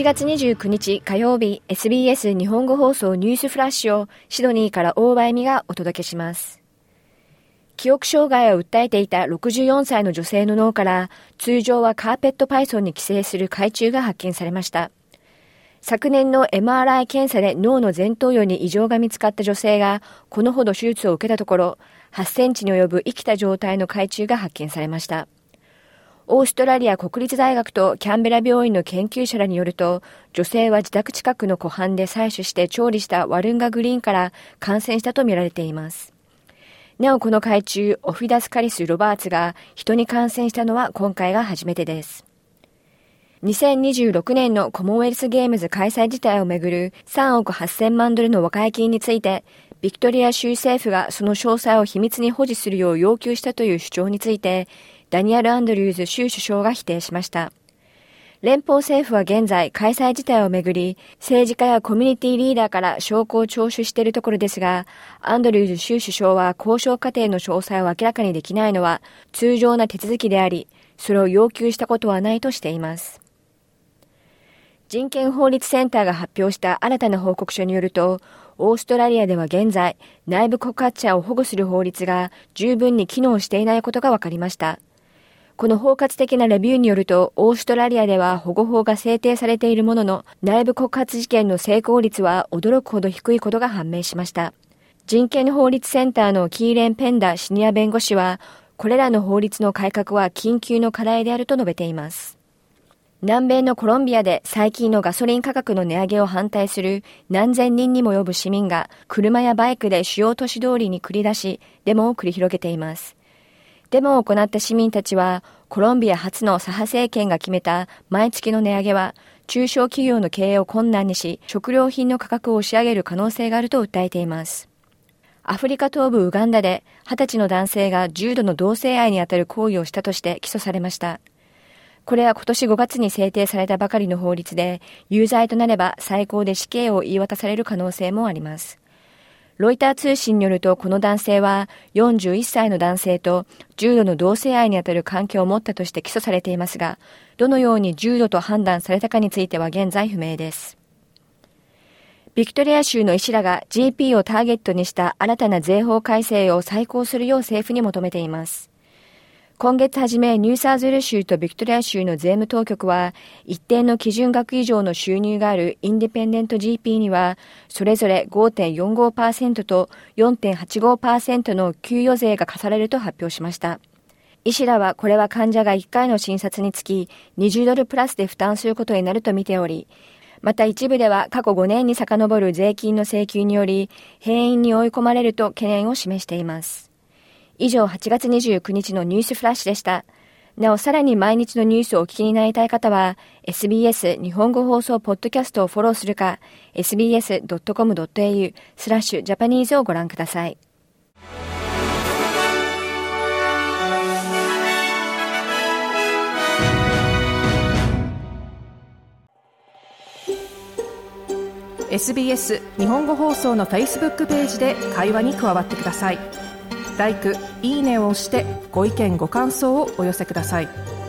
8月29日火曜日 SBS 日本語放送ニュースフラッシュをシドニーから大場恵美がお届けします。記憶障害を訴えていた64歳の女性の脳から通常はカーペットパイソンに寄生する海中が発見されました。昨年の MRI 検査で脳の前頭葉に異常が見つかった女性がこのほど手術を受けたところ8センチに及ぶ生きた状態の海中が発見されました。オーストラリア国立大学とキャンベラ病院の研究者らによると、女性は自宅近くの湖畔で採取して調理したワルンガグリーンから感染したとみられています。なおこの海中、オフィダスカリス・ロバーツが人に感染したのは今回が初めてです。2026年のコモンウェルスゲームズ開催自体をめぐる3億8000万ドルの和解金について、ビクトリア州政府がその詳細を秘密に保持するよう要求したという主張について、ダニエル・アンドリューズ州首相が否定しました。連邦政府は現在開催自体をめぐり、政治家やコミュニティリーダーから証拠を聴取しているところですが、アンドリューズ州首相は交渉過程の詳細を明らかにできないのは通常な手続きであり、それを要求したことはないとしています。人権法律センターが発表した新たな報告書によると、オーストラリアでは現在、内部告発者を保護する法律が十分に機能していないことが分かりました。この包括的なレビューによると、オーストラリアでは保護法が制定されているものの、内部告発事件の成功率は驚くほど低いことが判明しました。人権法律センターのキーレン・ペンダシニア弁護士は、これらの法律の改革は緊急の課題であると述べています。南米のコロンビアで最近のガソリン価格の値上げを反対する何千人にも及ぶ市民が車やバイクで主要都市通りに繰り出し、デモを繰り広げています。デモを行った市民たちは、コロンビア初の左派政権が決めた毎月の値上げは、中小企業の経営を困難にし、食料品の価格を押し上げる可能性があると訴えています。アフリカ東部ウガンダで、20歳の男性が重度の同性愛にあたる行為をしたとして起訴されました。これは今年5月に制定されたばかりの法律で、有罪となれば最高で死刑を言い渡される可能性もあります。ロイター通信によるとこの男性は41歳の男性と重度の同性愛にあたる関係を持ったとして起訴されていますが、どのように重度と判断されたかについては現在不明です。ビクトリア州の医師らが GP をターゲットにした新たな税法改正を再考するよう政府に求めています。今月初め、ニューサーズル州とビクトリア州の税務当局は、一定の基準額以上の収入があるインディペンデント GP には、それぞれ5.45%と4.85%の給与税が課されると発表しました。医師らはこれは患者が1回の診察につき20ドルプラスで負担することになると見ており、また一部では過去5年に遡る税金の請求により、閉院に追い込まれると懸念を示しています。以上8月29日のニュースフラッシュでした。なお、さらに毎日のニュースをお聞きになりたい方は、SBS 日本語放送ポッドキャストをフォローするか、sbs.com.au スラッシュジャパニーズをご覧ください。SBS 日本語放送の Facebook ページで会話に加わってください。「いいね」を押してご意見ご感想をお寄せください。